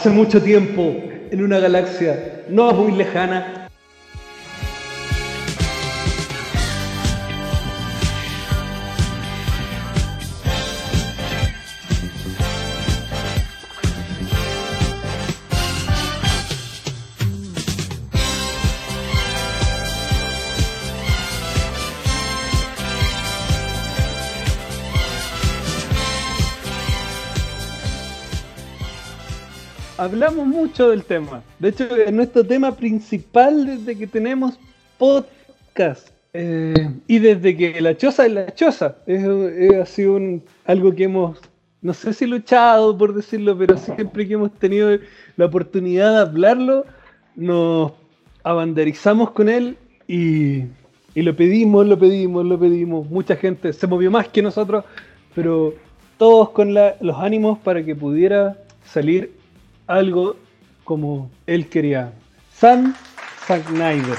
Hace mucho tiempo, en una galaxia no muy lejana, hablamos mucho del tema. De hecho, es nuestro tema principal desde que tenemos podcast. Eh, y desde que la choza es la choza. Es, ha sido algo que hemos, no sé si luchado por decirlo, pero siempre que hemos tenido la oportunidad de hablarlo, nos abanderizamos con él y, y lo pedimos, lo pedimos, lo pedimos. Mucha gente se movió más que nosotros, pero todos con los ánimos para que pudiera salir algo como él quería. Sam Snyder.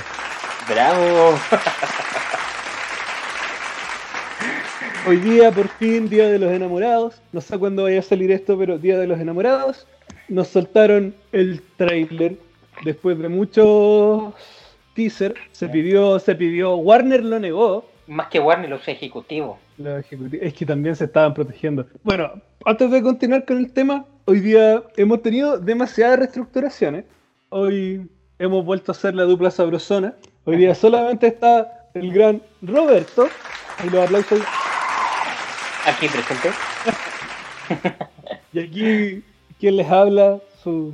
¡Bravo! Hoy día, por fin, Día de los Enamorados. No sé cuándo vaya a salir esto, pero Día de los Enamorados. Nos soltaron el trailer después de muchos teaser. Se pidió, se pidió, Warner lo negó. Más que Warner, los ejecutivos. Los ejecutivos. Es que también se estaban protegiendo. Bueno, antes de continuar con el tema, hoy día hemos tenido demasiadas reestructuraciones. Hoy hemos vuelto a hacer la dupla sabrosona. Hoy día solamente está el gran Roberto. Y los aplausos. Aquí presente. y aquí, quien les habla, su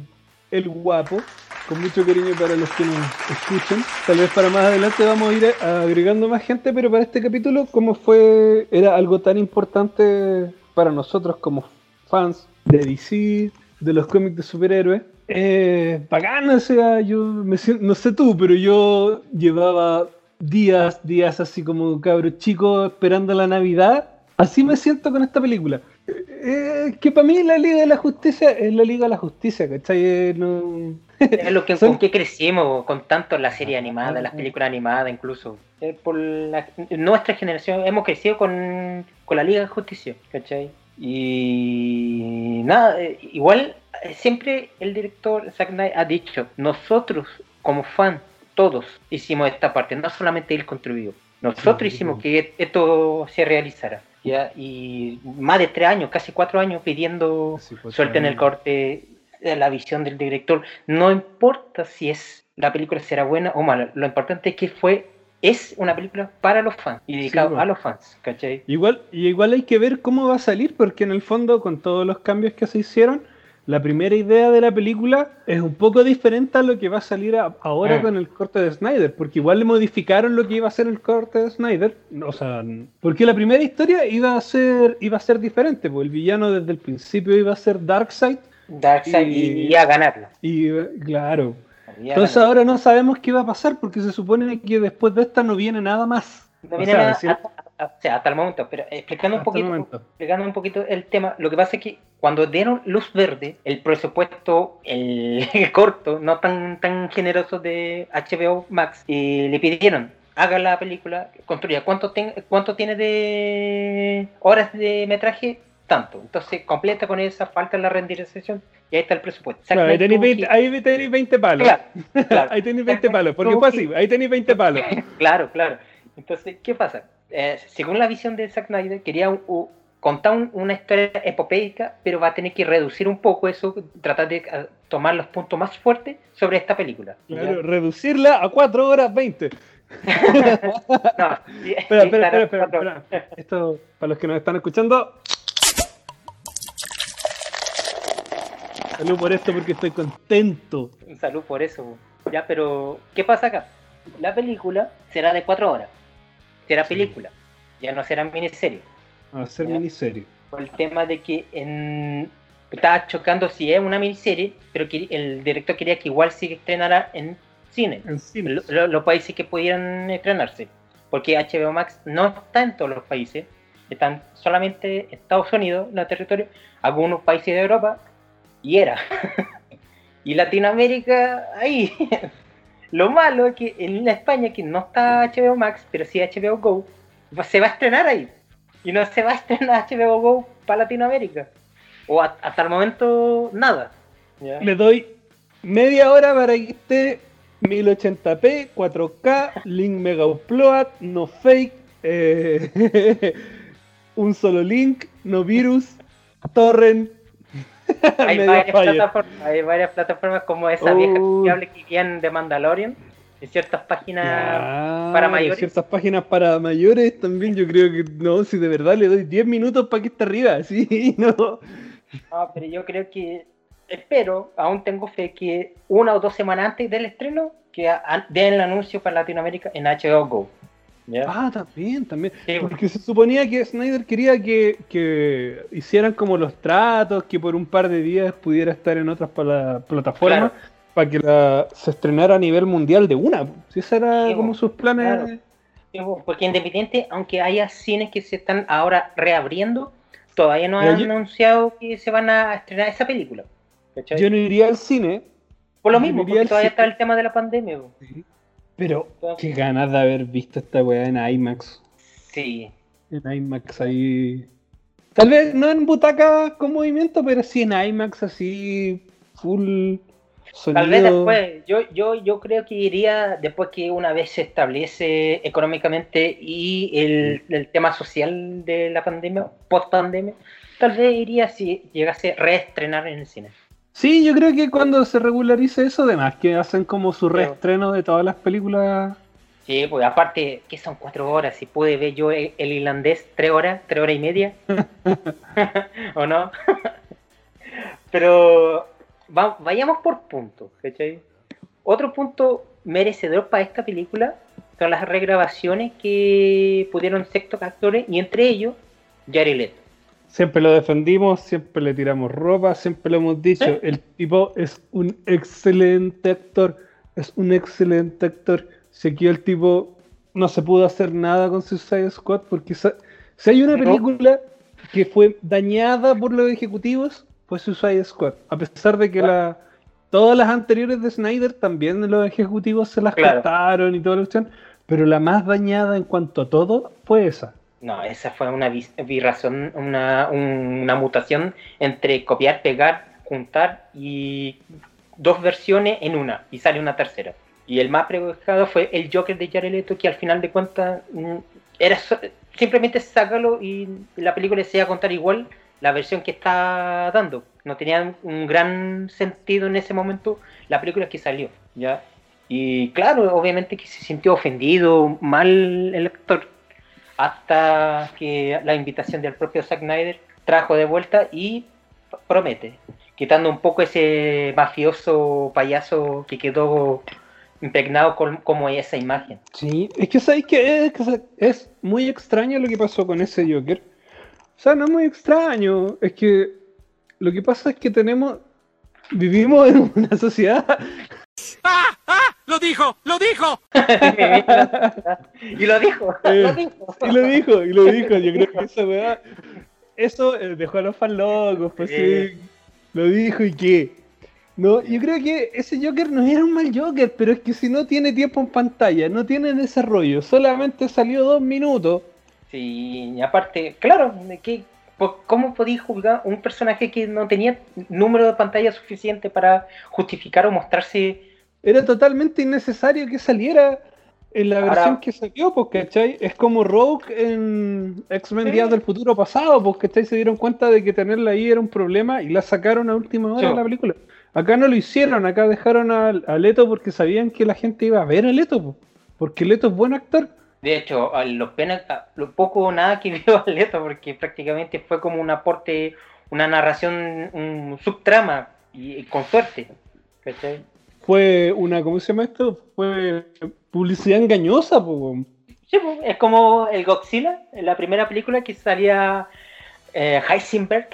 el guapo. Con mucho cariño para los que nos escuchan. Tal vez para más adelante vamos a ir agregando más gente, pero para este capítulo, como fue, era algo tan importante para nosotros como fans de DC, de los cómics de superhéroes. Eh, bacán, o sea, yo me siento, no sé tú, pero yo llevaba días, días así como cabro chico esperando la Navidad. Así me siento con esta película. Eh, que para mí la Liga de la Justicia es la Liga de la Justicia, ¿cachai? Eh, no... es lo que, con que crecimos, con tanto la serie animada, las películas animadas incluso. Eh, por nuestra generación hemos crecido con, con la Liga de Justicia, ¿cachai? Y nada, eh, igual eh, siempre el director Zack Knight ha dicho, nosotros como fan, todos hicimos esta parte, no solamente él contribuyó, nosotros hicimos que esto se realizara. ¿ya? Y más de tres años, casi cuatro años pidiendo suerte en el corte, eh, la visión del director. No importa si es la película será buena o mala, lo importante es que fue es una película para los fans y dedicada a los fans, ¿cachai? Igual, y igual hay que ver cómo va a salir, porque en el fondo, con todos los cambios que se hicieron, la primera idea de la película es un poco diferente a lo que va a salir ahora ah. con el corte de Snyder, porque igual le modificaron lo que iba a ser el corte de Snyder, o sea, porque la primera historia iba a ser iba a ser diferente, porque el villano desde el principio iba a ser Darkseid. Darkseid y, y a ganarla. Y claro, entonces ahora no sabemos qué va a pasar porque se supone que después de esta no viene nada más. No viene nada, hasta, hasta, el momento, pero explicando un, poquito, explicando un poquito el tema, lo que pasa es que cuando dieron luz verde, el presupuesto, el, corto, no tan, tan generoso de HBO Max, y le pidieron, haga la película, construya, ¿cuánto, cuánto tiene de horas de metraje? Tanto. Entonces completa con esa, falta la renderización y ahí está el presupuesto. ahí tenéis 20, palos. ahí tenéis 20 palos, porque fue así, ahí tenéis 20 palos. claro, claro. Entonces, ¿qué pasa? Eh, según la visión de Zack Snyder, quería contar una historia epopeica, pero va a tener que reducir un poco eso, tratar de ah, tomar los puntos más fuertes sobre esta película. Claro, reducirla a 4 horas 20. no, espera, espera, espera, espera, Esto, para los que nos están escuchando, Salud por esto porque estoy contento. Salud por eso. Ya, pero ¿qué pasa acá? La película será de cuatro horas. Será película. Ya no será miniserie. Va a ser miniserie. Por el tema de que en... estaba chocando si es una miniserie, pero que el director quería que igual se estrenara en cine. En cine. Los, países que pudieran estrenarse. Porque HBO Max no está en todos los países. Están solamente Estados Unidos, la territorio, algunos países de Europa y era. y Latinoamérica, ahí. Lo malo es que en la España, que no está HBO Max, pero sí HBO Go, se va a estrenar ahí. Y no se va a estrenar HBO Go para Latinoamérica. O hasta el momento, nada. Le doy media hora para que esté 1080p, 4K, link mega upload, no fake, eh, un solo link, no virus, torrent. hay, varias plataformas, hay varias plataformas como esa vieja confiable que viene de Mandalorian de ciertas páginas para mayores. ciertas páginas para mayores también, yo creo que no, si de verdad le doy 10 minutos para que esté arriba, sí, no. No, pero yo creo que, espero, aún tengo fe que una o dos semanas antes del estreno, que den el anuncio para Latinoamérica en HBO Go. Ah, también, también. Porque se suponía que Snyder quería que, que, hicieran como los tratos, que por un par de días pudiera estar en otras plataformas para que la, se estrenara a nivel mundial de una. Si ese era como sus planes. porque independiente, aunque haya cines que se están ahora reabriendo, todavía no han anunciado que se van a estrenar esa película. Yo no iría al cine. Por lo mismo, porque todavía está el tema de la pandemia. Pero qué ganas de haber visto esta weá en IMAX. Sí. En IMAX ahí. Tal vez no en butaca con movimiento, pero sí en IMAX así full Tal vez después, yo, yo, yo creo que iría después que una vez se establece económicamente y el, el tema social de la pandemia, post pandemia, tal vez iría si llegase a reestrenar en el cine. Sí, yo creo que cuando se regularice eso, además, que hacen como su reestreno de todas las películas. Sí, pues aparte, que son cuatro horas, si pude ver yo el, el irlandés tres horas, tres horas y media, ¿o no? Pero vayamos por puntos, Otro punto merecedor para esta película son las regrabaciones que pudieron sexto actores y entre ellos Jared Leto. Siempre lo defendimos, siempre le tiramos ropa, siempre lo hemos dicho. El tipo es un excelente actor, es un excelente actor. Si aquí el tipo no se pudo hacer nada con Suicide Squad, porque si hay una película que fue dañada por los ejecutivos, fue Suicide Squad. A pesar de que la, todas las anteriores de Snyder también los ejecutivos se las cortaron y toda la cuestión, pero la más dañada en cuanto a todo fue esa. No, esa fue una virración, una, una mutación entre copiar, pegar, juntar y dos versiones en una, y sale una tercera. Y el más preocupado fue el Joker de Jared Leto, que al final de cuentas mm, era simplemente sácalo y la película se iba a contar igual la versión que está dando. No tenía un gran sentido en ese momento la película que salió, ¿ya? Y claro, obviamente que se sintió ofendido, mal el actor, hasta que la invitación del propio Zack Snyder trajo de vuelta y promete, quitando un poco ese mafioso payaso que quedó impregnado con, como esa imagen. Sí, es que sabéis que es, es muy extraño lo que pasó con ese Joker o sea, no es muy extraño. Es que lo que pasa es que tenemos. Vivimos en una sociedad. ¡Ah! ¡Lo dijo! ¡Lo dijo! y lo dijo, eh, lo dijo. Y lo dijo, y lo dijo. Yo creo que eso, weá. Eso eh, dejó a los fans locos, pues sí. Lo dijo y qué. No, yo creo que ese Joker no era un mal Joker, pero es que si no tiene tiempo en pantalla, no tiene desarrollo, solamente salió dos minutos Sí, y aparte, claro, que, ¿cómo podía juzgar un personaje que no tenía número de pantalla suficiente para justificar o mostrarse? Era totalmente innecesario que saliera en la versión que salió, porque ¿cachai? Es como Rogue en X-Men Días del Futuro pasado, porque ¿cachai? Se dieron cuenta de que tenerla ahí era un problema y la sacaron a última hora de la película. Acá no lo hicieron, acá dejaron a, Leto porque sabían que la gente iba a ver a Leto, porque Leto es buen actor. De hecho, a los penas, lo poco o nada que vio Leto, porque prácticamente fue como un aporte, una narración, un subtrama, y, con suerte. Fue una, ¿cómo se llama esto? Fue publicidad engañosa, Sí, es como el Godzilla, en la primera película que salía eh, Heisenberg,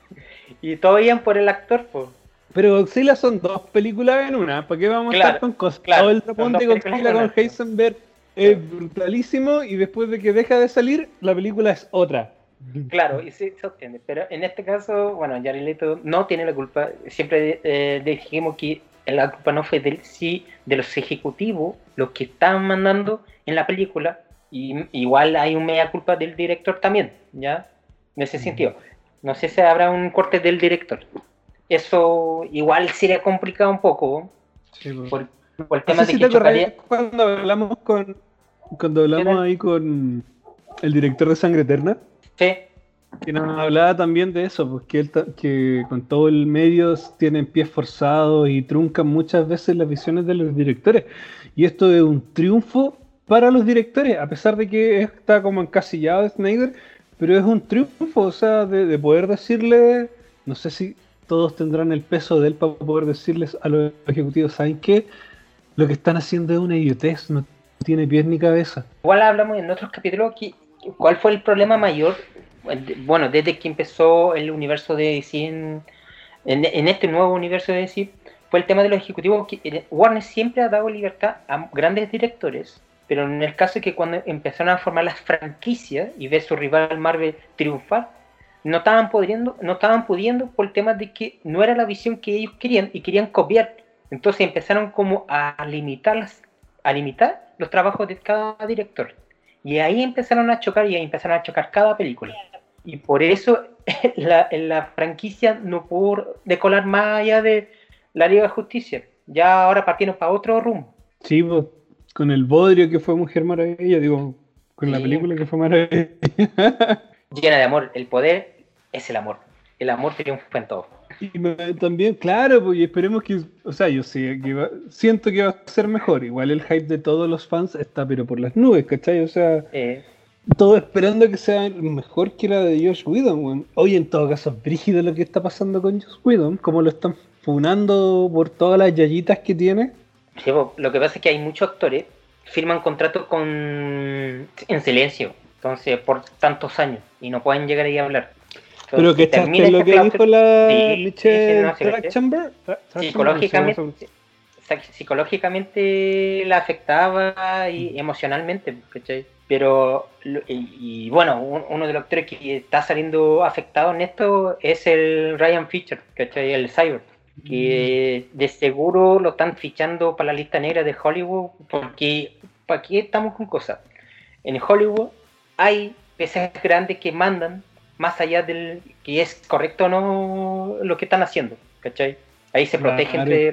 y todo bien por el actor, pues. Pero Godzilla son dos películas en una, ¿para qué vamos a estar con cosas? Claro, el tapón de Godzilla con Heisenberg es brutalísimo y después de que deja de salir, la película es otra. Claro, y sí se obtiene, pero en este caso, bueno, Jared Leto no tiene la culpa. Siempre eh, dijimos que la culpa no fue de sí de los ejecutivos, los que estaban mandando en la película. Y igual hay un media culpa del director también, ¿ya? En ese sentido. No sé si habrá un corte del director. eso igual sería complicado un poco. Sí, po. Por, por el No tema sé de si que te chocaría- cuando hablamos con cuando hablamos ahí con el director de Sangre Eterna, Sí, que nos hablaba también de eso, pues que, él que con todo el medio tienen pies forzados y truncan muchas veces las visiones de los directores. Y esto es un triunfo para los directores, a pesar de que está como encasillado Snyder, pero es un triunfo, o sea, de, de poder decirle, no sé si todos tendrán el peso de él para poder decirles a los ejecutivos, ¿saben qué? Lo que están haciendo es una idiotez, no tiene pies ni cabeza. igual hablamos en otros capítulos que, cuál fue el problema mayor, bueno, desde que empezó el universo de DC en, este nuevo universo de DC, fue el tema de los ejecutivos eh, Warner siempre ha dado libertad a grandes directores, pero en el caso de que cuando empezaron a formar las franquicias y ver su rival Marvel triunfar, no estaban pudiendo, no estaban pudiendo por el tema de que no era la visión que ellos querían y querían copiar. Entonces empezaron como a limitar las- a limitar los trabajos de cada director. Y ahí empezaron a chocar y ahí empezaron a chocar cada película. Y por eso la, la franquicia no pudo decolar más allá de la Liga de Justicia. Ya ahora partieron para otro rumbo. Sí, pues, con el bodrio que fue Mujer Maravilla, digo, con la película que fue Maravilla. Llena de amor. El poder es el amor. El amor triunfa en todo. y me- también, claro, pues, y esperemos que, o sea, yo sé que va- siento que va a ser mejor. Igual el hype de todos los fans está, pero por las nubes, ¿cachai? O sea, Eh, todo esperando que sea mejor que la de Josh Whedon, weón. Oye, en todo caso, es brígido lo que está pasando con Josh Whedon, como lo están funando por todas las yayitas que tiene. sí, lo que pasa es que hay muchos actores que firman contratos con en silencio. Entonces, por tantos años. Y no pueden llegar ahí a hablar. Pero que termina lo esa que dijo la Sí, Michelle sí, no, psicológicamente, no sé, psic- psicológicamente la afectaba y emocionalmente, ¿cachai? Pero, y, y bueno, un- uno de los actores que está saliendo afectado en esto es el Ryan Fisher, ¿cachai? El Cyber, que de seguro lo están fichando para la lista negra de Hollywood, porque ¿para qué estamos con cosas? En Hollywood hay peces grandes que mandan más allá del que es correcto o no lo que están haciendo, ¿cachai? Ahí se Claro. protege entre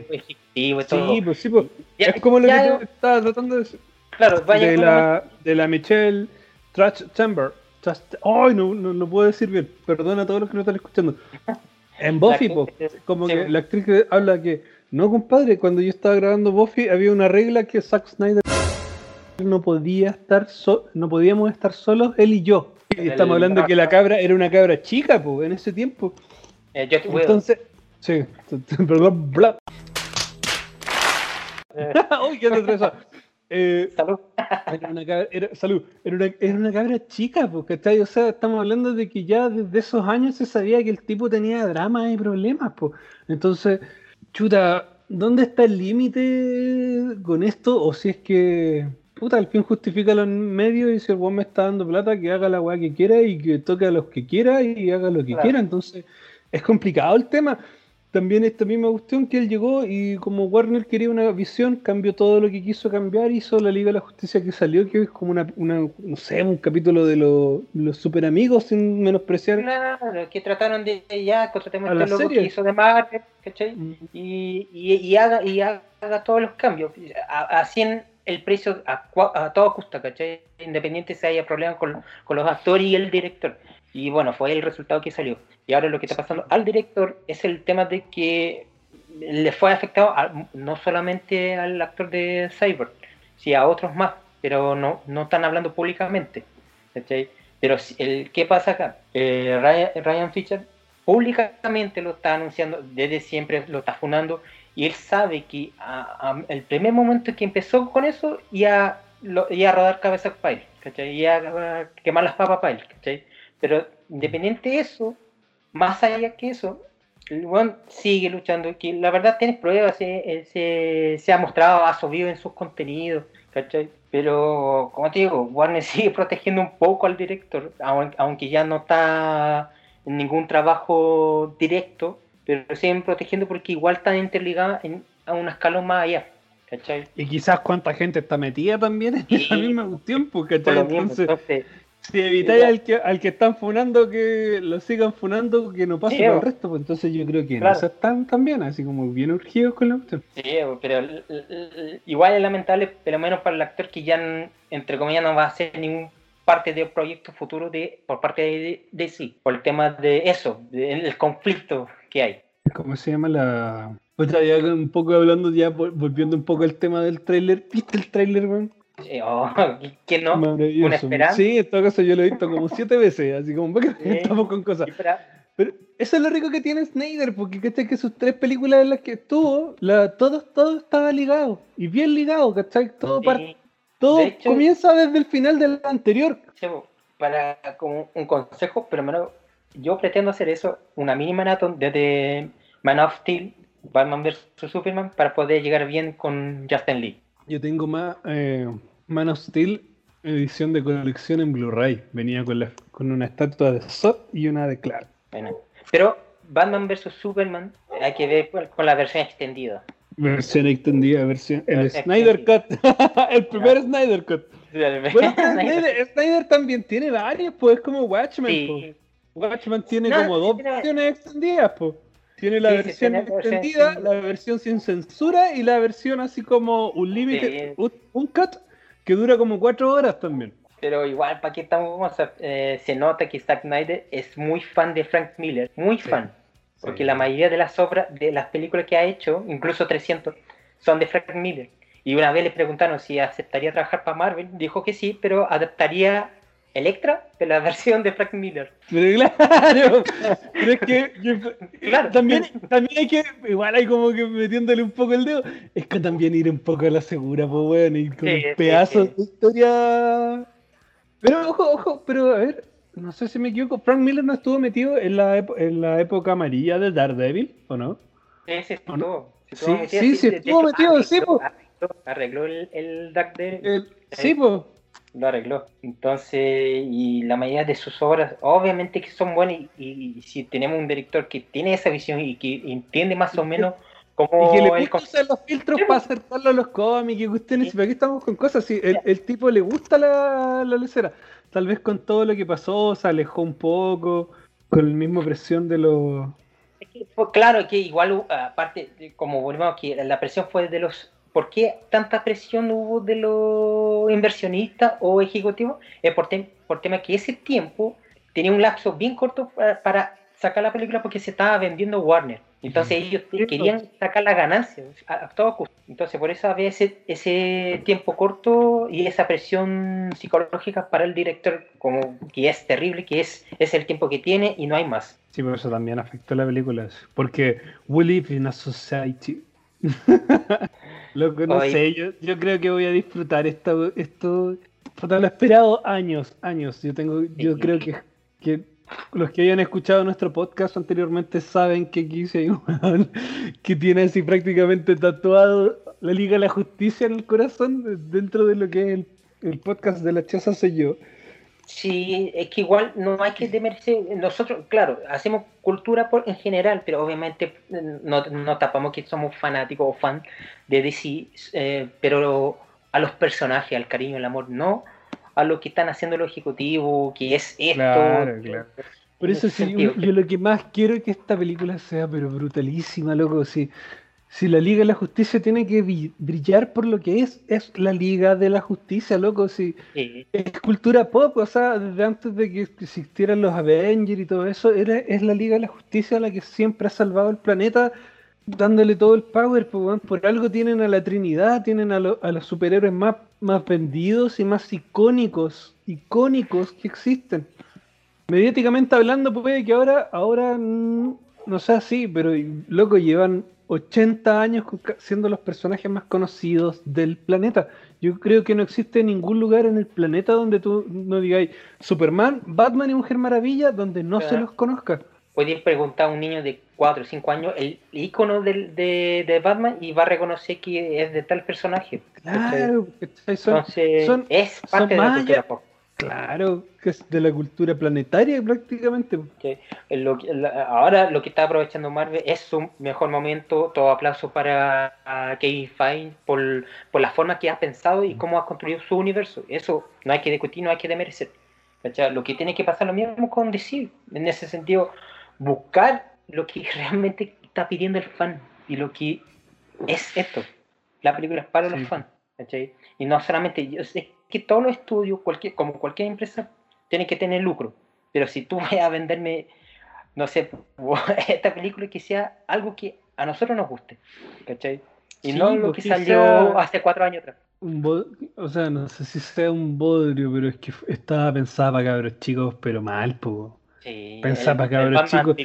todo. Sí, pues sí, pues. Ya- es como lo que te estaba tratando de decir. Claro, vaya de la, de la Michelle Trachtenberg. Trach- Ay, no, no lo puedo decir bien. Perdona a todos los que lo están escuchando. En Buffy, po, como sí. que la actriz que habla que, no compadre, cuando yo estaba grabando Buffy había una regla que Zack Snyder no podía estar so- no podíamos estar solos él y yo. Y estamos hablando que la cabra era una cabra chica, pues, en ese tiempo. eh, Whedon. Entonces, sí, perdón, bla. Uy, qué. Eh, salud. Era una cabra, era, salud, era una, era una cabra chica, ¿cachai? O sea, estamos hablando de que ya desde esos años se sabía que el tipo tenía dramas y problemas, pues. Entonces, chuta, ¿dónde está el límite con esto? O si es que, puta, el fin justifica los medios y si el weón me está dando plata, que haga la weá que quiera y que toque a los que quiera y haga lo que Claro. quiera. Entonces, es complicado el tema. También esta misma cuestión que él llegó y como Warner quería una visión, cambió todo lo que quiso cambiar, hizo la Liga de la Justicia que salió, que es como una, una no sé, un capítulo de los, los super amigos sin menospreciar. Claro, que trataron de ya contratemos este loco serie. que hizo de Marvel, ¿cachai? Mm. Y, y, y haga, y haga todos los cambios. Así en el precio a, a toda costa, ¿cachai? Independiente si haya problemas con, con los actores y el director. Y bueno, fue el resultado que salió. Y ahora lo que está pasando al director es el tema de que le fue afectado a- no solamente al actor de Cyber, sino a otros más, pero no, no están hablando públicamente. ¿cachai? Pero el, ¿qué pasa acá? Eh, Ryan, Ryan Fisher públicamente lo está anunciando, desde siempre lo está funando, y él sabe que a- a- el primer momento que empezó con eso, ya, lo, ya a rodar cabeza para él, ¿cachai? Ya a quemar las papas para él, ¿cachai? Pero independiente de eso, más allá que eso, el sigue luchando, que la verdad tiene pruebas, se, se, se ha mostrado, ha subido en sus contenidos, ¿cachai? Pero, como te digo, Warner sigue protegiendo un poco al director, aun- aunque ya no está en ningún trabajo directo, pero siguen protegiendo porque igual están interligadas en- a un escalón más allá, ¿cachai? Y quizás cuánta gente está metida también en Sí. esa misma cuestión, pues, ¿cachai? Entonces, entonces, Si evitáis al que, al que están funando que lo sigan funando, que no pase Sí, por el resto, pues entonces yo creo que Claro. no están tan bien, así como bien urgidos con la cuestión. Sí, pero igual es lamentable, pero menos para el actor que ya, entre comillas, no va a hacer ningún parte de un proyecto futuro de por parte de, de sí, por el tema de eso, del conflicto que hay. ¿Cómo se llama la...? Otra ya un poco hablando, ya vol- volviendo un poco al tema del tráiler. ¿Viste el tráiler, weón? Eh, oh, ¿Quién no? Una esperanza. Sí, en todo caso yo lo he visto como siete veces, así como porque Sí. estamos con cosas. Sí, pero- Pero eso es lo rico que tiene Snyder, porque ¿cachai? que sus tres películas en las que estuvo, la, todo, todo estaba ligado. Y bien ligado, ¿cachai? Todo, sí, todo de hecho- comienza desde el final del anterior. Para como un consejo, pero menos, yo pretendo hacer eso, una mini maratón desde Man of Steel, Batman vs Superman, para poder llegar bien con Justin Lee. Yo tengo más eh, Man of Steel edición de colección en Blu-ray. Venía con, la, con una estatua de Zod y una de Clark. Bueno, pero Batman vs Superman hay que ver con- con la versión extendida. Versión extendida, versión. El Snyder Cut. el primer. Snyder Cut. Bueno, Snyder, Snyder también tiene varios, pues es como Watchmen. Sí. po. Watchmen tiene No, como sí, dos pero- versiones extendidas, pues. Tiene la Sí, versión tiene la versión extendida, la versión sin censura y la versión así como un límite, un cut que dura como cuatro horas también. Pero igual, ¿para qué estamos? eh, se nota que Zack Snyder es muy fan de Frank Miller, muy Sí. fan. Porque la mayoría de las obras, de las películas que ha hecho, incluso 300, son de Frank Miller. Y una vez le preguntaron si aceptaría trabajar para Marvel, dijo que sí, pero adaptaría Electra de la versión de Frank Miller. Pero claro, pero es que Claro. también, también hay que, igual hay como que metiéndole un poco el dedo, es que también ir un poco a la segura, pues bueno, y con Sí, sí, pedazos sí. de historia. Pero ojo, ojo, pero a ver, no sé si me equivoco, Frank Miller no estuvo metido en la, en la época amarilla de Daredevil, ¿o no? Sí, sí, estuvo. Sí, sí, estuvo metido, sí, arregló- po. arregló- Arregló el, el Dark de, El- sí, pues. Lo arregló. Entonces, y la mayoría de sus obras, obviamente que son buenas, y, y si tenemos un director que tiene esa visión y que entiende más o menos cómo Y que le el gusta con- usar los filtros Sí, para acercarlo a los cómics y cuestiones. Sí. ¿Para qué estamos con cosas? Sí, el, el tipo le gusta la, la lecera. Tal vez con todo lo que pasó se alejó un poco, con la misma presión de los... Es que fue claro que igual, uh, aparte, como volvemos que la presión fue de los... ¿Por qué tanta presión hubo de los inversionistas o ejecutivos? Es por, tem- por tema que ese tiempo tenía un lapso bien corto para, para sacar la película porque se estaba vendiendo Warner. Entonces ellos querían sacar la ganancia a, a todo costo. Entonces por eso había ese, ese tiempo corto y esa presión psicológica para el director, como que es terrible, que es, es el tiempo que tiene y no hay más. Sí, por eso también afectó la película. Porque we live in a society. Loco, no sé, yo, yo creo que voy a disfrutar esto, esto, lo he esperado años, años. Yo tengo, yo Sí. creo que, que los que hayan escuchado nuestro podcast anteriormente saben que aquí sí hay un que tiene así prácticamente tatuado la Liga de la Justicia en el corazón dentro de lo que es el, el podcast de la Choza soy yo. Sí, es que igual no hay que demercer. Nosotros, claro, hacemos cultura por, en general, pero obviamente eh, no, no tapamos que somos fanáticos o fan de DC, eh, pero a los personajes, al cariño, al amor, no a lo que están haciendo los ejecutivos, que es esto. Claro, claro. Por eso sí, sentido. yo lo que más quiero es que esta película sea pero brutalísima, loco. Si, si la Liga de la Justicia tiene que brillar por lo que es, es la Liga de la Justicia, loco. Si Sí, es cultura pop, o sea, desde antes de que existieran los Avengers y todo eso, era, es la Liga de la Justicia la que siempre ha salvado el planeta dándole todo el power, pues, por algo tienen a la Trinidad, tienen a, lo- a los superhéroes más, más vendidos y más icónicos, icónicos que existen. Mediáticamente hablando, puede que ahora, ahora no sea así, pero loco, llevan 80 años siendo los personajes más conocidos del planeta. Yo creo que no existe ningún lugar en el planeta donde tú no digáis Superman, Batman y Mujer Maravilla donde no se los conozca. Puedes preguntar a un niño de 4 o 5 años el icono de, de Batman y va a reconocer que es de tal personaje. Claro, Entonces, son- es son parte de la cultura pop. Claro, que es de la cultura planetaria prácticamente. que lo que- la- ahora lo que está aprovechando Marvel es su mejor momento. Todo aplauso para Kevin Feige por, por la forma que ha pensado y cómo ha construido su universo. Eso no hay que discutir, no hay que demerecer. Lo que tiene que pasar lo mismo con DC. En ese sentido, buscar lo que realmente está pidiendo el fan y lo que es esto. La película es para Sí. los fans. Y no solamente, yo sé que todos los estudios, cualquier, como cualquier empresa, tienen que tener lucro. Pero si tú vas a venderme, no sé, esta película que sea algo que a nosotros nos guste, ¿cachai? Y Sí, no lo pues, que salió sea- hace cuatro años atrás. Un o sea, no sé si sea un bodrio, pero es que estaba pensada para cabros chicos, pero mal, po. Sí, Pensá el- pa' el cabros chicos.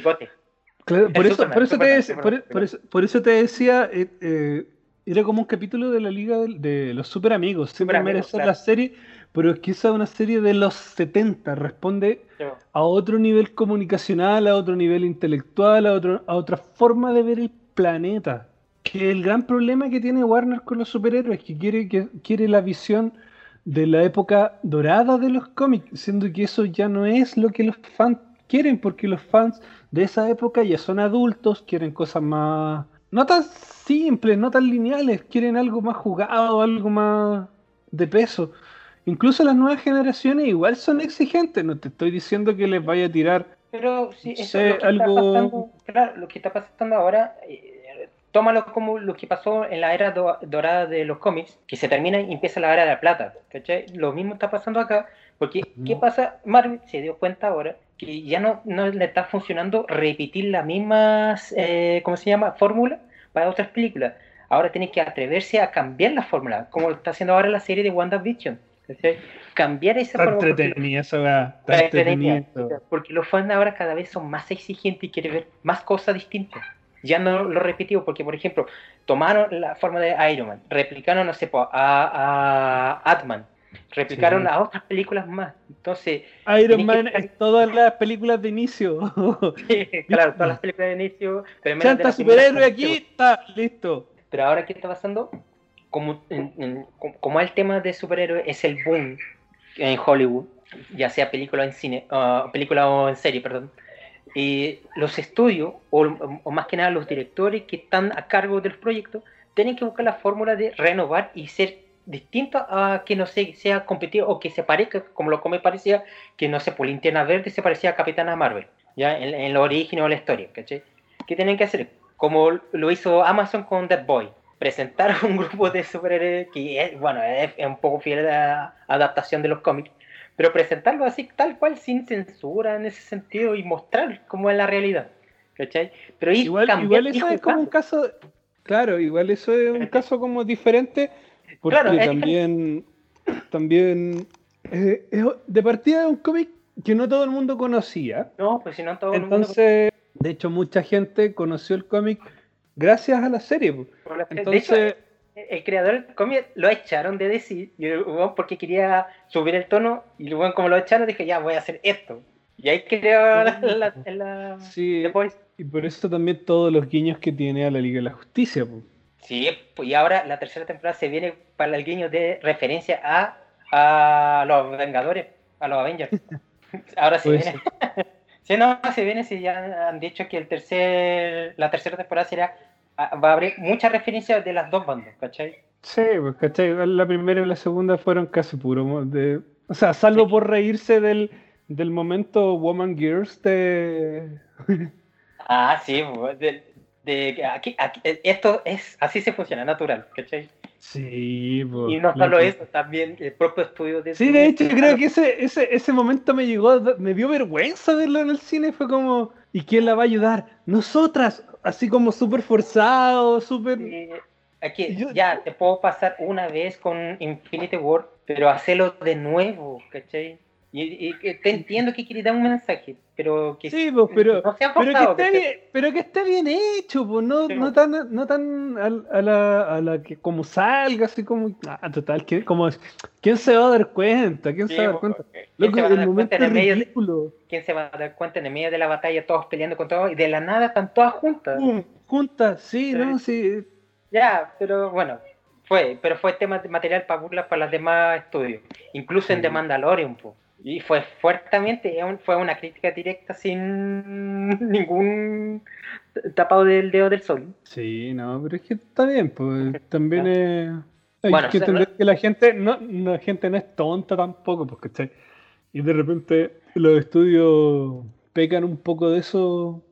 Claro, por Es eso, por eso te por, por eso, por eso te decía, eh, eh, era como un capítulo de la Liga de, los Super Amigos, sin Super claro. la serie, pero es que esa es una serie de los 70, responde a otro nivel comunicacional, a otro nivel intelectual, a, otro, a otra forma de ver el planeta. Que el gran problema que tiene Warner con los superhéroes, que quiere, que quiere la visión de la época dorada de los cómics, siendo que eso ya no es lo que los fans quieren, porque los fans de esa época ya son adultos, quieren cosas más... No tan simples, no tan lineales, quieren algo más jugado, algo más de peso. Incluso las nuevas generaciones igual son exigentes, no te estoy diciendo que les vaya a tirar Pero sí, eso lo que algo- está pasando, claro, lo que está pasando ahora, eh, tómalo como lo que pasó en la era do- dorada de los cómics, que se termina y empieza la era de la plata, ¿cachai? Lo mismo está pasando acá, porque ¿qué pasa? Marvel se dio cuenta ahora que ya no, no le está funcionando repetir las mismas, eh, ¿cómo se llama? Fórmula para otras películas. Ahora tiene que atreverse a cambiar la fórmula, como lo está haciendo ahora la serie de WandaVision. Cambiar esa Está fórmula. porque- entretenida entretenida. Porque los fans ahora cada vez son más exigentes y quieren ver más cosas distintas. Ya no lo repetido, porque por ejemplo, tomaron la forma de Iron Man, replicaron, no sé, a, a Ant-Man, replicaron Sí. a otras películas más. Entonces, Iron Man que- es todas las películas de inicio. claro, todas las películas de inicio, pero Chanta superhéroe aquí, está, listo. Pero ahora, ¿qué está pasando? Como, en- en- como- el tema de superhéroes es el boom en Hollywood, ya sea película en cine, ah, película o en serie, perdón, y los estudios, o, o más que nada los directores que están a cargo de los proyectos, tienen que buscar la fórmula de renovar y ser distinto a que no sé, sea competido o que se parezca, como lo come parecía, que no sé, por Linterna Verde se parecía a Capitana Marvel, ya en, en los orígenes o la historia, ¿cachai? ¿Qué tienen que hacer? Como lo hizo Amazon con Dead Boy. Presentar un grupo de superhéroes que es, bueno, es, un poco fiel a la adaptación de los cómics, pero presentarlo así, tal cual, sin censura en ese sentido y mostrar cómo es la realidad. ¿Cachai? Pero ir Igual, igual eso es como un caso, claro, igual eso es un caso como diferente, porque Claro, es también, también eh, es- de partida es un cómic que no todo el mundo conocía. No, pues si no todo el mundo. Entonces, de hecho, mucha gente conoció el cómic gracias a la serie. de Entonces, hecho, el creador del cómic lo echaron de decir, y el porque quería subir el tono, y luego como lo echaron, dije, ya voy a hacer esto. Y ahí creó la, la, la- sí, The y por eso también todos los guiños que tiene a la Liga de la Justicia. po. Sí, pues, y ahora la tercera temporada se viene para el guiño de referencia a, a los Vengadores, a los Avengers. Ahora se viene. sí, no, se viene, sí, ya han dicho que el tercer, la tercera temporada será, ah, va a haber muchas referencias de las dos bandas, ¿cachai? Sí, pues, ¿cachai? La primera y la segunda fueron casi puro. De... O sea, salvo Sí. por reírse del, del momento Woman Gears de. Ah, sí, pues, de, de- aquí, aquí- esto es, así se funciona, natural, ¿cachai? Sí, pues. Y no solo eso, también el propio estudio de... Sí, de hecho, creo que ese, ese, ese momento me llegó, me dio vergüenza verlo en el cine. Fue como, ¿y quién la va a ayudar? Nosotras, así como súper forzado, súper. Sí, Aquí, yo- ya, te puedo pasar una vez con Infinity War, pero hacerlo de nuevo, ¿cachai? Y, te entiendo que quieres dar un mensaje, pero que Sí, pues, pero, no pero, que ¿cachai? bien, pero que esté bien hecho, pues, no, Sí, no pues. tan, no tan a, la, a la que como salga, así como, ah, total, que, como, ¿quién se va a dar cuenta? ¿Quién Sí, se va a dar pues, cuenta? ¿quién Loco, se va a el dar momento cuenta en es el medio de- ridículo. ¿Quién se va a dar cuenta en el medio de la batalla, todos peleando con todos, y de la nada están todas juntas? Juntas, sí, no, sí. Ya, pero bueno, fue, pero fue tema de material para burlas para los demás estudios, incluso en. The Mandalorian, po. Y fue fuertemente, un- fue una crítica directa sin ningún tapado del dedo del sol. Sí, no, pero es que está bien, pues también es... Hay Bueno, que entender que la gente no, la gente no es tonta tampoco, pues, ¿cachai? Y de repente los estudios pecan un poco de eso.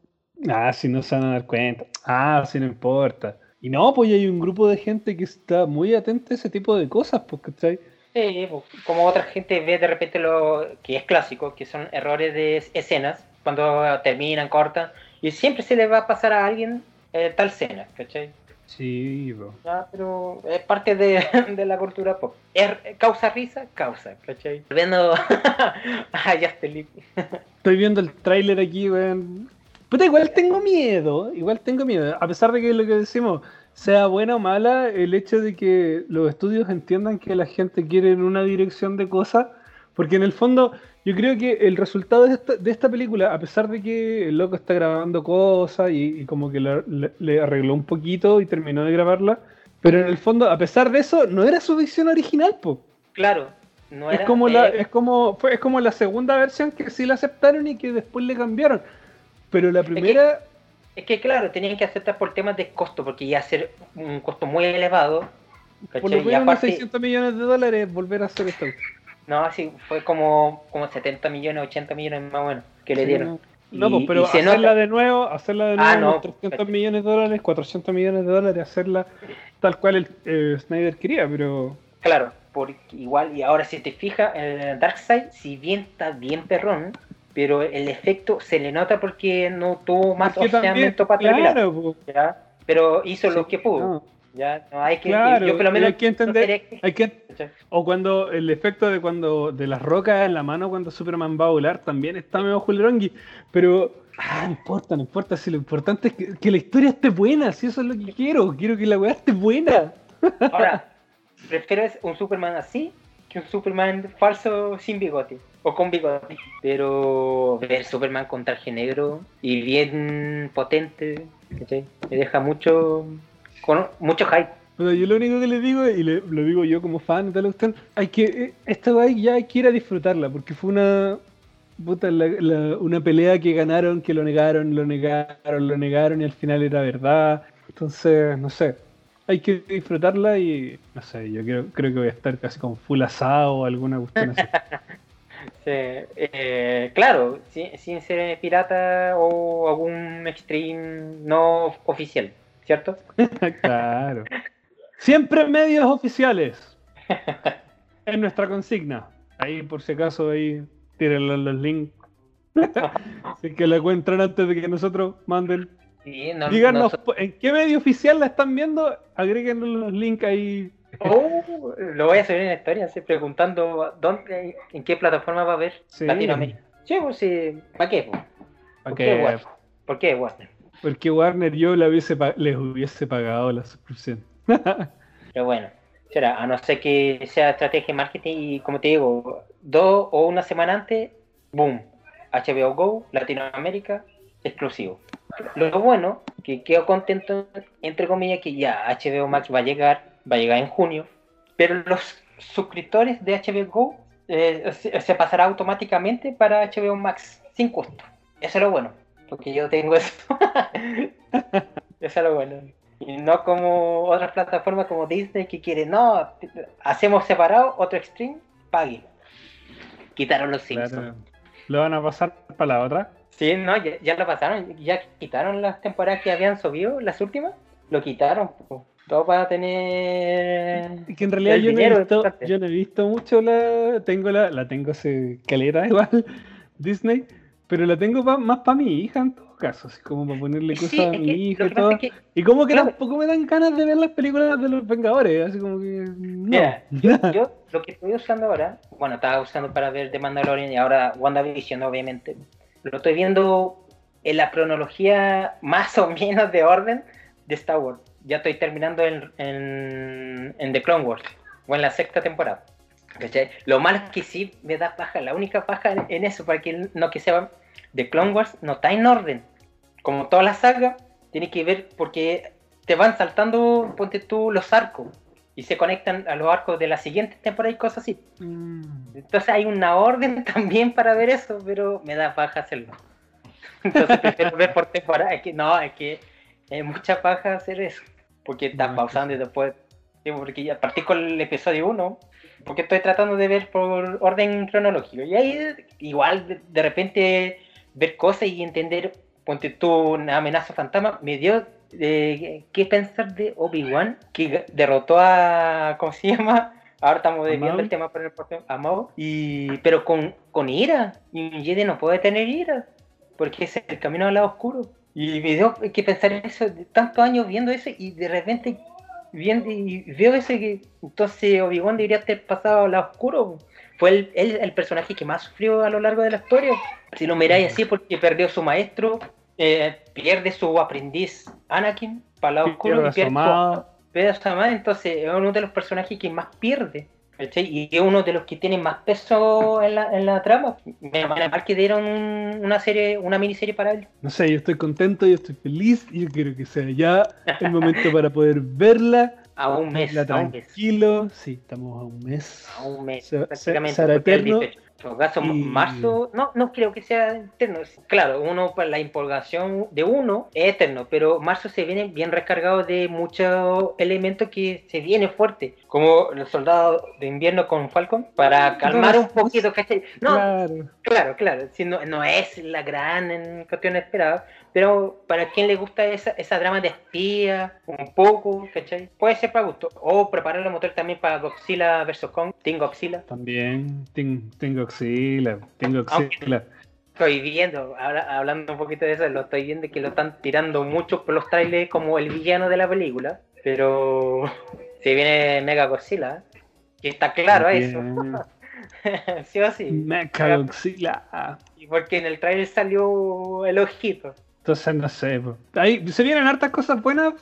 Ah, si no se van a dar cuenta. Ah, si no importa. Y no, pues hay un grupo de gente que está muy atenta a ese tipo de cosas, pues, ¿cachai? Sí, pues, como otra gente ve de repente lo que es clásico, que son errores de escenas, cuando terminan, cortan, y siempre se le va a pasar a alguien eh, tal escena, ¿cachai? Sí, bro. Ah, pero es parte de, de la cultura pop. Er, ¿Causa risa? Causa, ¿cachai? Viendo a Justin. Estoy viendo el tráiler aquí, weón. Puta, igual tengo miedo, igual tengo miedo. A pesar de que lo que decimos sea buena o mala, el hecho de que los estudios entiendan que la gente quiere en una dirección de cosas, porque en el fondo yo creo que el resultado de esta, de esta película, a pesar de que el loco está grabando cosas y, y como que le, le- le arregló un poquito y terminó de grabarla, pero en el fondo, a pesar de eso, no era su visión original, po. Claro, no Es era. como, la, eh, es, como, fue, es como la segunda versión que sí la aceptaron y que después le cambiaron. Pero la primera, Es que claro, tenían que aceptar por temas de costo, porque iba a ser un costo muy elevado. por ¿cachai? lo menos unos aparte, 600 millones de dólares volver a hacer esto. no, así fue como, como 70 millones, 80 millones más o menos que le Sí, dieron. no. No, Y- pues, pero hacerla nota- de nuevo, hacerla de nuevo, Ah, no, unos 300 perfecto. millones de dólares, 400 millones de dólares, hacerla tal cual el eh, Snyder quería, pero Claro, porque igual, y ahora si te fijas, el Darkseid, si bien está bien perrón, pero el efecto se le nota porque no tuvo más ordenamiento para claro. ¿ya? Pero hizo lo que pudo, no. ¿ya? No hay que, Claro, yo por lo y menos hay que entender- no Hay que o cuando el efecto de cuando de las rocas en la mano cuando Superman va a volar también está medio Julerongui, pero ah, no importa, no importa si lo importante es que, que la historia esté buena, si eso es lo que quiero, quiero que la weá esté buena. Ahora, prefiero un Superman así que un Superman falso sin bigote o con bigote. Pero ver Superman con traje negro y bien potente, ¿cachai? me deja mucho, con mucho hype. Pero yo lo único que les digo, y le- lo digo yo como fan de cuestión, hay que, eh, esta weá ya hay que ir a disfrutarla, porque fue una, puta, la- la- una pelea que ganaron, que lo negaron, lo negaron, lo negaron y al final era verdad. Entonces, no sé, hay que disfrutarla y, no sé, yo creo, creo que voy a estar casi con full asado o alguna cuestión así. Sí, eh, claro, sin, sin ser pirata o algún extreme no oficial, ¿cierto? claro. Siempre medios oficiales. Es nuestra consigna. Ahí, por si acaso, ahí tírenle los links. Así que la encuentran antes de que nosotros manden. Sí, no- Díganos no- po- en qué medio oficial la están viendo. Agreguen los links ahí. Oh, lo voy a subir en la historia, así, preguntando dónde, en qué plataforma va a haber Sí. Latinoamérica. Sí, pues sí, ¿para qué? pues? ¿Por Pa' qué Warner? ¿Por qué Warner? porque Warner yo la hubiese les hubiese pagado la suscripción. Pero bueno, será, a no ser que sea estrategia de marketing y como te digo, dos o una semana antes, boom, HBO Go, Latinoamérica, exclusivo. Lo bueno, que quedo contento, entre comillas, que ya HBO Max va a llegar, va a llegar en junio, pero los suscriptores de HBO Go eh, se, se pasará automáticamente para HBO Max, sin costo. Eso es lo bueno, porque yo tengo eso. eso es lo bueno. Y no como otras plataformas como Disney que quieren, no, hacemos separado, otro stream, pague. Quitaron los Simpsons. Claro. Lo van a pasar para la otra. Sí, no, ya, ya lo pasaron, ya quitaron las temporadas que habían subido, las últimas, lo quitaron, po. Todo para tener... Que en realidad yo no, he visto, es parte. yo no he visto mucho la. Tengo la, la tengo hace caleta igual, Disney, pero la tengo pa- más para mi hija en todo caso, así como para ponerle cosas Sí, a es que mi hija y todo. es que, Y como que claro. tampoco me dan ganas de ver las películas de los Vengadores, así como que. No. mira, yo, yo lo que estoy usando ahora, bueno, estaba usando para ver The Mandalorian y ahora WandaVision, obviamente, lo estoy viendo en la cronología más o menos de orden de Star Wars. Ya estoy terminando en, en, en The Clone Wars, o en la sexta temporada. ¿cachai? Lo malo es que sí me da paja, la única paja en, eso, para que no que sepa, The Clone Wars no está en orden. Como toda la saga, tiene que ver porque te van saltando, ponte tú, los arcos. Y se conectan a los arcos de la siguiente temporada y cosas así. Mm. Entonces hay una orden también para ver eso, pero me da paja hacerlo. Entonces prefiero ver por temporada. Es que no, es que es mucha paja hacer eso. Porque estás No, pausando y después. porque ya partí con el episodio 1 porque estoy tratando de ver por orden cronológico. Y ahí igual de, de repente ver cosas y entender, ponte tú una amenaza fantasma, me dio eh, qué pensar de Obi-Wan, que derrotó a, ¿cómo se llama? Ahora estamos desviando el tema por el próximo, a y, pero con, con ira, y un Jedi no puede tener ira, porque es el camino al lado oscuro. Y me dio que pensar eso, de tantos años viendo eso, y de repente viendo, y veo ese que entonces Obi-Wan debería haber pasado al lado oscuro. Fue el, el, el personaje que más sufrió a lo largo de la historia. Si lo miráis así, porque perdió su maestro, eh, pierde su aprendiz Anakin para el lado oscuro y pierde su, pierde su amada, entonces es uno de los personajes que más pierde. ¿Cachai? Y es uno de los que tiene más peso en la, en la trama. Me mal que dieron un- una serie, una miniserie para él. No sé, yo estoy contento, yo estoy feliz y yo quiero que sea ya el momento para poder verla. A un mes, verla a un mes. tranquilo. Sí, estamos a un mes. A un mes, prácticamente. porque el eterno. 18. En todo caso, Y- marzo, no, no creo que sea eterno. Claro, uno, para la impulgación de uno es eterno, pero marzo se viene bien recargado de muchos elementos que se viene fuerte, como los soldados de invierno con Falcon, para calmar un poquito, ¿cachai? No, Claro. Claro, claro, si no, no es la gran cuestión esperada, pero para quien le gusta esa, esa drama de espía, un poco, ¿cachai? Puede ser para gusto. O preparar el motor también para Godzilla vs. Kong, Team Godzilla. También tengo Oxila, tengo Aunque- Oxila. Estoy viendo, habla- hablando un poquito de eso, lo estoy viendo que lo están tirando mucho por los trailers como el villano de la película, pero se viene Mega Godzilla, que está claro eso, sí o sí. Mecha Godzilla. Y porque en el trailer salió el ojito. Entonces no sé. po. Ahí se vienen hartas cosas buenas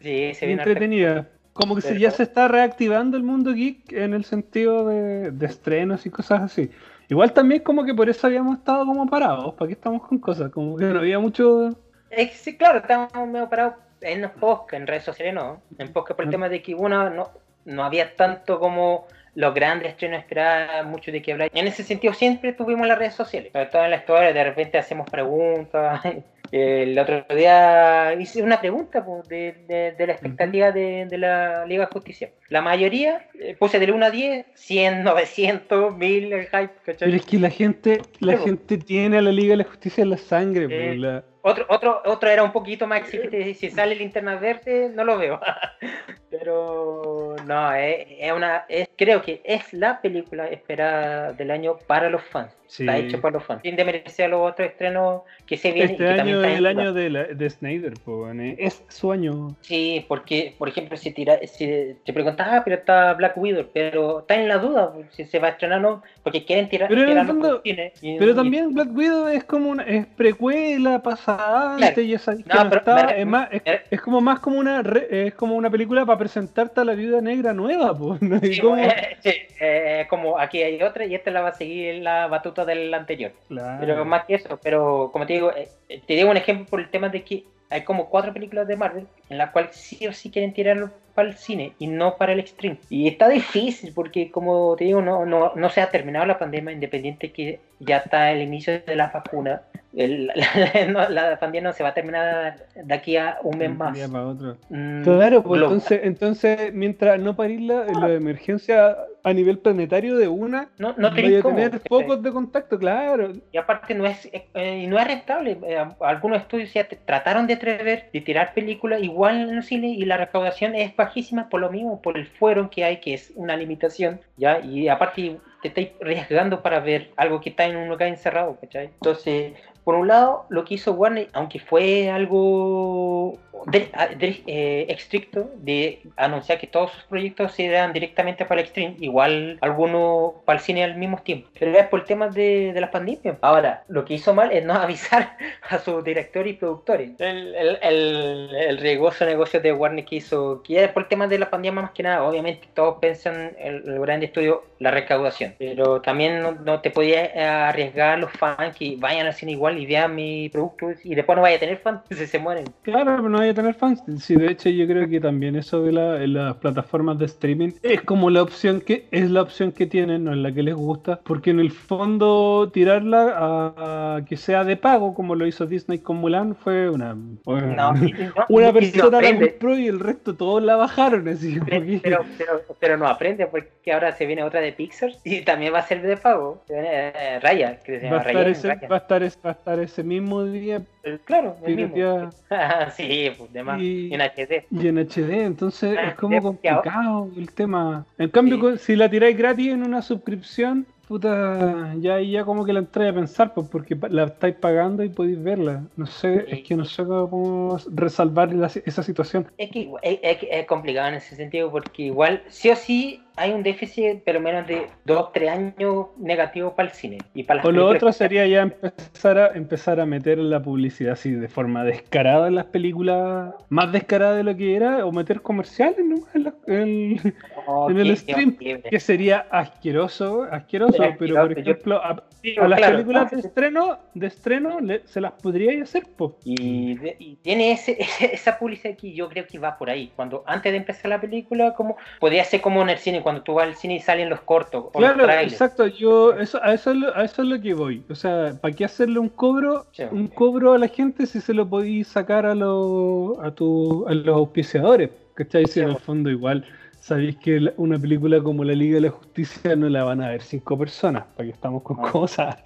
Sí, se y viene entretenidas. Como que se- ya se está reactivando el mundo geek en el sentido de, de estrenos y cosas así. Igual también como que por eso habíamos estado como parados. ¿Para qué estamos con cosas? Como que no había mucho... Eh, sí, claro, estamos medio parados en los podcasts, en redes sociales no. En podcast por el Mm. tema de que uno no, no había tanto como los grandes estrenos esperados, mucho de qué hablar. En ese sentido siempre tuvimos las redes sociales. Sobre todo en la historia, de repente hacemos preguntas. El otro día hice una pregunta pues, de, de- de la expectativa de, de la Liga de Justicia. La mayoría eh, puse del 1 a 10, 100, 900, 1000, el hype, ¿cachai? Pero es que la gente, la po. gente tiene a la Liga de la Justicia en la sangre. Eh, la- Otro, otro, otro era un poquito más exigente. Si sale linterna verde, no lo veo. Pero no, es, es una. Es, creo que es la película esperada del año para los fans. Sí. Está hecho para los fans. Sin desmerecer a los otros estrenos que se vienen. y Este que año también es el año de, la- de Snyder, po, eh. es su año. Sí, porque, por ejemplo, si, tira, si te preguntas, ah, pero está Black Widow, pero está en la duda si se va a estrenar o no, porque quieren tirar, Pero en el fondo- por cine. Y- Pero y- también Black Widow es como una es precuela, pasa antes, Claro. ya sabes que No, no pero está, me- es, más, es, me- es como más como una re- es como una película para presentarte a la viuda negra nueva, po, ¿no? Y Sí, como- sí, eh, como aquí hay otra y esta la va a seguir la batuta del anterior. Claro. Pero más que eso, pero como te digo, eh, eh, te digo un ejemplo por el tema de que hay como cuatro películas de Marvel en las cuales sí o sí quieren tirarlo para el cine y no para el extreme. Y está difícil porque, como te digo, no, no, no se ha terminado la pandemia, independiente que ya está el inicio de la vacuna. El- la, no, la pandemia no se va a terminar de aquí a un mes más. día para otro. Mm, Claro, pues lo- entonces, entonces mientras no parir la, la emergencia a nivel planetario de una, no, no vaya a tener de contacto, claro. Y aparte no es eh, y no es rentable. Eh, algunos estudios ya trataron de atrever de tirar películas igual en el cine y la recaudación es bajísima por lo mismo, por el fuero que hay, que es una limitación, ¿ya? Y aparte te estáis arriesgando para ver algo que está en un lugar encerrado, ¿cachai? Entonces, por un lado, lo que hizo Warner, aunque fue algo eh, estricto de anunciar que todos sus proyectos se dan directamente para el stream, igual algunos para el cine al mismo tiempo, pero es por temas de, de las pandemias. Ahora, lo que hizo mal es no avisar a sus directores y productores. El, el, el, el riesgoso negocio de Warner que hizo, que es por temas de la pandemia más que nada, obviamente todos piensan el, el gran estudio la recaudación, pero también no, te podías arriesgar a los fans que vayan al cine igual y vean mi producto y después no vaya a tener fans si se mueren. Claro, pero no vaya a tener fans. Sí, de hecho yo creo que también eso de la- las plataformas de streaming es como la opción que es la opción que tienen, no es la que les gusta, porque en el fondo tirarla a, a que sea de pago, como lo hizo Disney con Mulan, fue una y no- una y no persona la compró y el resto todos la bajaron así que- Pero, pero, pero no aprende porque ahora se viene otra de Pixar y también va a ser de pago. Eh, Raya, que se va, a llama estar Raya. ese, va, a estar, va a estar ese mismo día Eh, Claro, el mismo. sí, pues, demás. Y- En HD. y en HD, entonces Ah, es como complicado el tema. En cambio, Sí. si la tiráis gratis en una suscripción, puta, ya ya como que la entráis a pensar, pues porque la estáis pagando y podéis verla. No sé, es que no sé cómo resalvar la- esa situación. Es que igual- es, es- es complicado en ese sentido porque igual sí o sí hay un déficit pero menos de 2, 3 años negativos para el cine. Y para las O lo otro sería ya empezar a empezar a meter la publicidad así de forma descarada en las películas, más descarada de lo que era, o meter comerciales en, la- en- Oh, en el stream, horrible. que sería asqueroso, asqueroso, Pero pero por yo- ejemplo, a, Sí, a las claro. películas de estreno, de estreno le- se las podría hacer, po. Y, y tiene ese, esa publicidad que yo creo que va por ahí. Cuando antes de empezar la película, como podría ser como en el cine, cuando tú vas al cine y salen los cortos o Claro, los exacto, yo eso, a, eso es lo, a eso es lo que voy. O sea, ¿para qué hacerle un cobro Sí. un cobro a la gente si se lo podéis sacar a, los a, tu, a los auspiciadores? ¿Cachai? Si Sí, en el fondo igual sabéis que una película como La Liga de la Justicia no la van a ver cinco personas, para que estamos con cosas.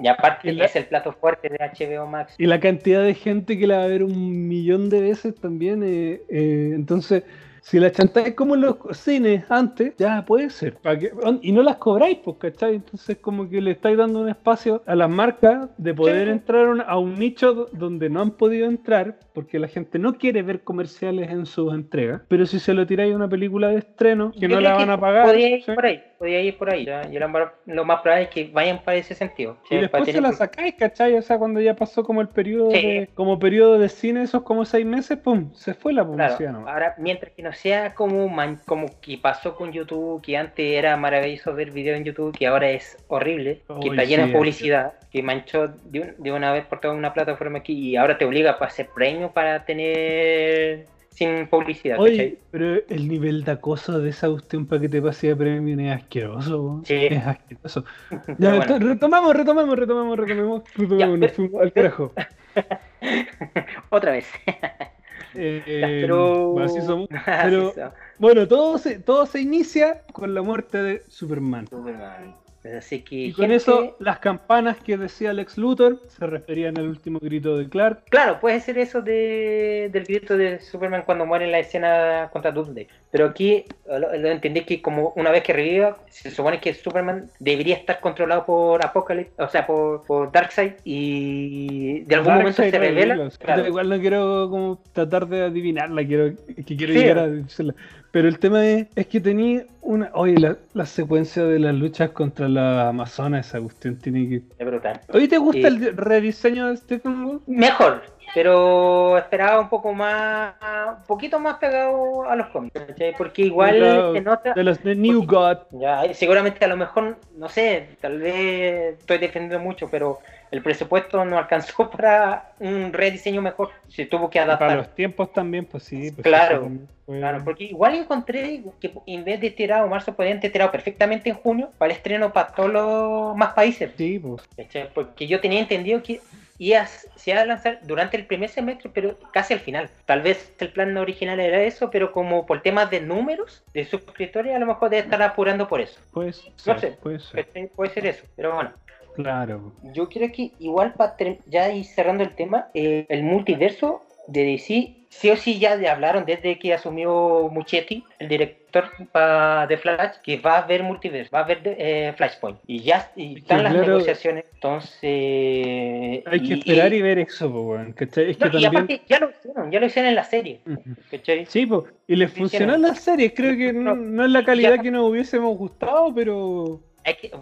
Y aparte la- es el plato fuerte de HBO Max. Y la cantidad de gente que la va a ver un millón de veces también. eh, eh, entonces, si la chantáis como en los cines antes, ya puede ser. ¿Para qué? Y no las cobráis, pues, ¿cachai? Entonces, como que le estáis dando un espacio a las marcas de poder entrar a un- nicho do- donde no han podido entrar, porque la gente no quiere ver comerciales en sus entregas. Pero si se lo tiráis a una película de estreno, que Yo no la van a pagar. ¿sí? por ahí, podría ir por ahí. ¿ya? Y lo más, lo más probable es que vayan para ese sentido. Y ¿sí? después Para se la sacáis, ¿cachai? O sea, cuando ya pasó como el periodo Sí. de, como periodo de cine, esos como seis meses, pum, se fue la Claro, publicidad ahora, mientras que no sea como, man- como que pasó con YouTube, que antes era maravilloso ver videos en YouTube, que ahora es horrible, que está lleno de publicidad, que manchó de, un- de una vez por toda una plataforma aquí y ahora te obliga a hacer premios para tener sin publicidad. Oye, ¿cachai? pero el nivel de acoso de esa cuestión para que te pase de premio es asqueroso. Sí. Es asqueroso. Ya, bueno. retomamos, retomamos, retomamos, retomamos. retomamos, Ya, nos pero- fuimos al carajo. Otra vez. Eh, Ya, pero... así somos. Así Pero- somos. Bueno, todo se, todo se inicia con la muerte de Superman. Superman. Así que, Y con gente, eso, las campanas que decía Lex Luthor se referían al último grito de Clark. Claro, puede ser eso de, del grito de Superman cuando muere en la escena contra Doomsday. Pero aquí lo, lo entendí que como una vez que reviva, se supone que Superman debería estar controlado por Apocalypse, o sea, por, por Darkseid y de algún momento se revela. Claro, Igual no quiero como tratar de adivinarla, quiero, que quiero Sí. llegar a decirla. Pero el tema es, es que tenía una. Oye, la, la secuencia de las luchas contra la Amazona, esa cuestión tiene que. es brutal. ¿Oye, te gusta Sí. el rediseño de Stephen Wolf? Mejor, pero esperaba un poco más, un poquito más pegado a los cómics, ¿cachai? Porque igual se nota. De los de New God. Ya, seguramente a lo mejor, no sé, tal vez estoy defendiendo mucho, pero el presupuesto no alcanzó para un rediseño mejor. Se tuvo que Para adaptar. los tiempos también, pues sí. pues Claro, fue- Claro, porque igual encontré que en vez de tirado marzo, podían ter tirado perfectamente en junio para el estreno para todos los más países. Sí, pues. Porque yo tenía entendido que iba, a- se iba a lanzar durante el primer semestre, pero casi al final. Tal vez el plan original era eso, pero como por temas de números de suscriptores, a lo mejor debe estar apurando por eso. Pues, No sé. puede ser. ¿cachai? Puede ser eso, pero bueno. Claro. Yo creo que igual para ya ir cerrando el tema, eh, el multiverso de DC, sí o sí ya le hablaron desde que asumió Muchetti, el director de Flash, que va a haber multiverso, va a haber eh, Flashpoint. Y ya y están las negociaciones, entonces... Hay que esperar y, ver eso, pues, weón, ¿cachai? Es que No, y también. aparte ya lo hicieron, ya lo hicieron en la serie, Ujú. ¿cachai? Sí, pues, y les funcionó en las series. Creo que no, No, es la calidad que nos hubiésemos gustado, pero.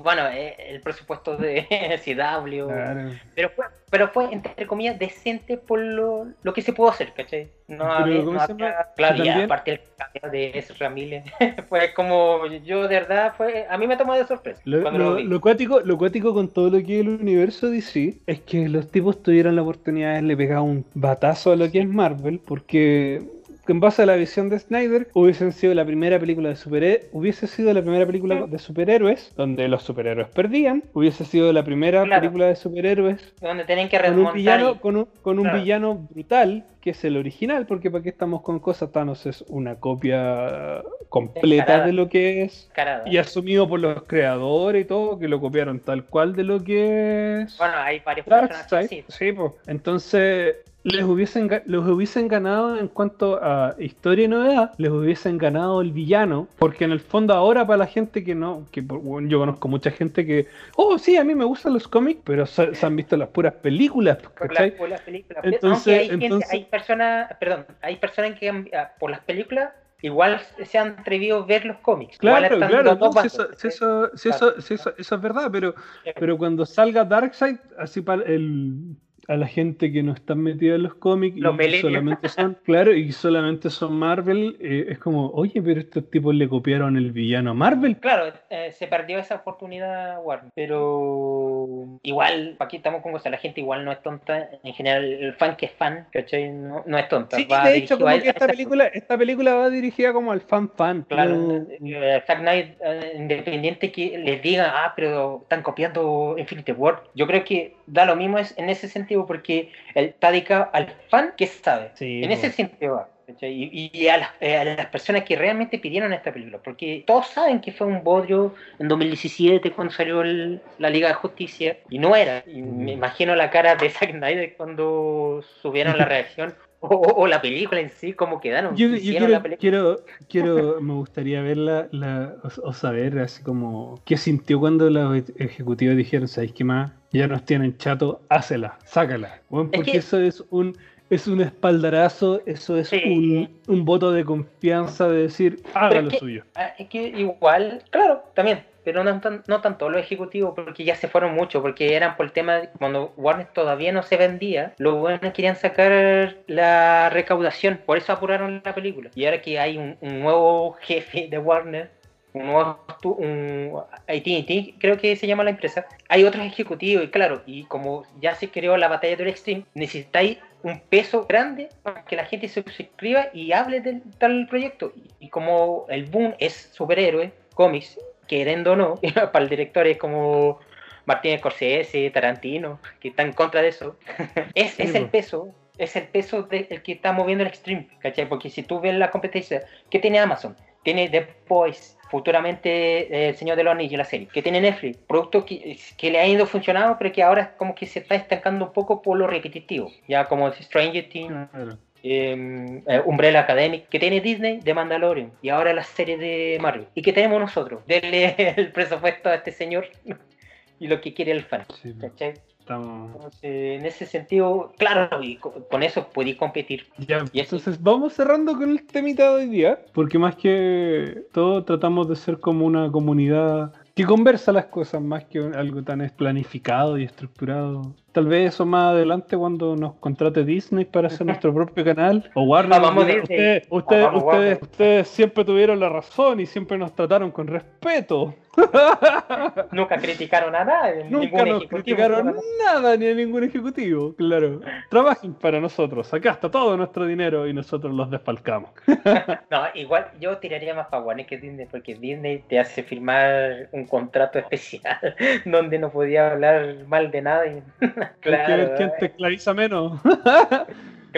Bueno, eh, el presupuesto de CW. Claro. Pero fue, pero fue, entre comillas, decente por lo, lo que se pudo hacer, ¿cachai? No había, ¿cómo no había- claro, aparte el cambio de Ezra Miller, fue como, yo de verdad, fue, a mí me tomó de sorpresa. Lo, cuando lo lo, vi. lo cuático, lo cuático con todo lo que es el universo DC es que los tipos tuvieron la oportunidad de darle pegar un batazo a lo que es Marvel, porque en base a la visión de Snyder hubiesen sido la primera película de superhéroes, hubiese sido la primera película de superhéroes donde los superhéroes perdían, hubiese sido la primera Claro. película de superhéroes donde tienen que con un villano, y- con un, con un Claro. villano brutal, que es el original, porque para qué estamos con cosas, Thanos es una copia completa de lo que es y asumido por los creadores y todo, que lo copiaron tal cual de lo que es Bueno, hay varios personajes así. Sí, pues. Entonces, les hubiesen, los hubiesen ganado en cuanto a historia y novedad, les hubiesen ganado el villano, porque en el fondo ahora para la gente que no, que bueno, yo conozco mucha gente que, oh, sí, a mí me gustan los cómics, pero se, se han visto las puras películas, Por las, ¿cachai? por las películas. Entonces- hay gente, entonces- hay personas, perdón, hay personas que ah, por las películas igual se han atrevido a ver los cómics. Claro, claro, no, si eso, si ¿cachai? eso, si eso, si eso, eso es verdad, pero, pero cuando salga Darkseid, así para el a la gente que no está metida en los cómics Los y solamente son, claro, y solamente son Marvel, eh, es como, oye, pero estos tipos le copiaron el villano a Marvel. Claro, eh, se perdió esa oportunidad Warner, pero igual, aquí estamos con cosas, la gente igual no es tonta, en general el fan que es fan, ¿cachai? No, no es tonta. Sí, va de hecho, a como que esta película, esta película va dirigida como al fan fan. Claro, pero- eh, Zack Knight, eh, independiente que les diga, ah, pero están copiando Infinity War, yo creo que da lo mismo es, en ese sentido porque él está dedicado al fan que sabe. Sí, en po. ese sentido va. Y, y a, las, eh, a las personas que realmente pidieron esta película, porque todos saben que fue un bodrio en 2017 cuando salió el- la Liga de Justicia, y no era. Y me imagino la cara de Zack Snyder cuando subieron la reacción, o, la película en sí, cómo quedaron. Yo, yo quiero, la quiero, quiero, me gustaría verla la, o, o saber así como qué sintió cuando los ejecutivos dijeron, ¿sabéis qué más? Ya nos tienen chato, hácela, sácala. Bueno, Es porque que- eso es un, es un espaldarazo, eso es Sí. un, un voto de confianza de decir, haga lo que- suyo. Ah, es que igual, claro, también, pero no, no tanto los ejecutivos, porque ya se fueron mucho, porque eran por el tema de cuando Warner todavía no se vendía, los buenos querían sacar la recaudación, por eso apuraron la película. Y ahora que hay un, nuevo jefe de Warner, un nuevo un AT&T, creo que se llama la empresa, hay otros ejecutivos, y claro, y como ya se creó la batalla del Extreme, necesitáis un peso grande para que la gente se suscriba y hable del tal proyecto. Y como el boom es superhéroe, cómics, queriendo o no, para el director es como Martínez Scorsese, Tarantino, que está en contra de eso, es, Sí, es el po. peso. Es el peso del que está moviendo el Extreme, ¿cachai? Porque si tú ves la competencia, ¿qué tiene Amazon? Tiene The Boys, futuramente eh, El Señor de los Anillos, la serie. ¿Qué tiene Netflix? Productos que, que le han ido funcionando, pero que ahora como que se está estancando un poco por lo repetitivo. Ya como Stranger Things, Claro. Eh, eh, Umbrella Academic, que tiene Disney de Mandalorian y ahora la serie de Marvel. ¿Y que tenemos nosotros? Denle el presupuesto a este señor y lo que quiere el fan. Sí, ¿cachai? estamos... Entonces, en ese sentido, claro, y co- con eso podéis competir. Ya, Y entonces vamos cerrando con el temita de hoy día, porque más que todo tratamos de ser como una comunidad que conversa las cosas más que algo tan planificado y estructurado. Tal vez eso más adelante cuando nos contrate Disney para hacer nuestro propio canal o Warner. Vamos, diga, Disney. ustedes, ustedes, Vamos, ustedes, Warner. ustedes siempre tuvieron la razón y siempre nos trataron con respeto. Nunca criticaron a nadie, Nunca ningún nos ejecutivo. criticaron nada ni a ningún ejecutivo, claro. Trabajen para nosotros, acá está todo nuestro dinero y nosotros los desfalcamos. No, igual yo tiraría más para Warner que Disney, porque Disney te hace firmar un contrato especial donde no podía hablar mal de nada. que ver claro, quién te esclaviza menos.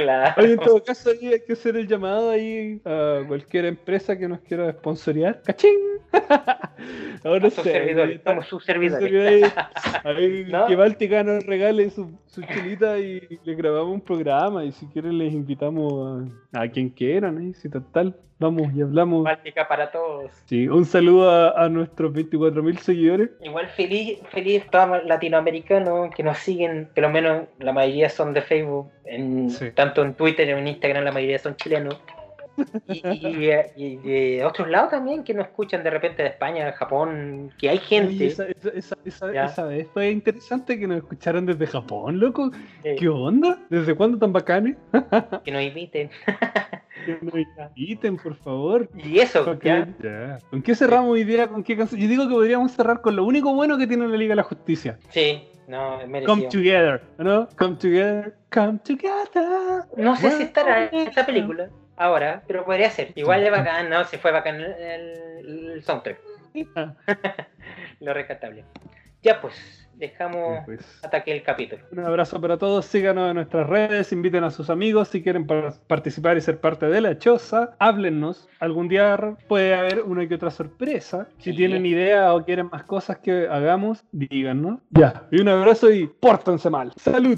Claro. Oye, en todo caso, ahí hay que hacer el llamado ahí a cualquier empresa que nos quiera sponsorear. ¡Cachín! Ahora servidores, somos sus servidores. Ahí ¿No? que Báltica nos regale su, su chilita y le grabamos un programa. Y si quieren, les invitamos a, a quien quieran. ¿eh? Si total, vamos y hablamos. Báltica para todos. Sí, un saludo a, a nuestros 24.000 seguidores. Igual feliz, feliz todos latinoamericanos que nos siguen, que lo menos la mayoría son de Facebook, en, Sí. tanto en Twitter como en Instagram la mayoría son chilenos. Y, y- y de otros lados también que nos escuchan de repente de España, de Japón, que hay Oye, gente esa, esa, esa, esa- Ya. esa vez fue interesante que nos escucharan desde Japón, loco. eh, ¿Qué onda? ¿Desde cuándo tan bacanes? que nos inviten. Inviten, por favor. Y eso, ¿Con qué, ya. ya. ¿Con qué cerramos hoy día? ¿Con qué canción? Yo digo que podríamos cerrar con lo único bueno que tiene la Liga de la Justicia. Sí, no, es Come together, ¿no? Come together, come together. No sé si estará en esta película ahora, pero podría ser. Igual de bacán, no, se fue bacán el, el- el soundtrack. Lo rescatable. Ya pues, dejamos Pues, hasta aquí el capítulo. un abrazo para todos, síganos en nuestras redes, inviten a sus amigos si quieren par- participar y ser parte de la choza, háblennos, algún día puede haber una que otra sorpresa, si Sí. tienen idea o quieren más cosas que hagamos, díganos. Ya, y un abrazo y pórtense mal. Salud.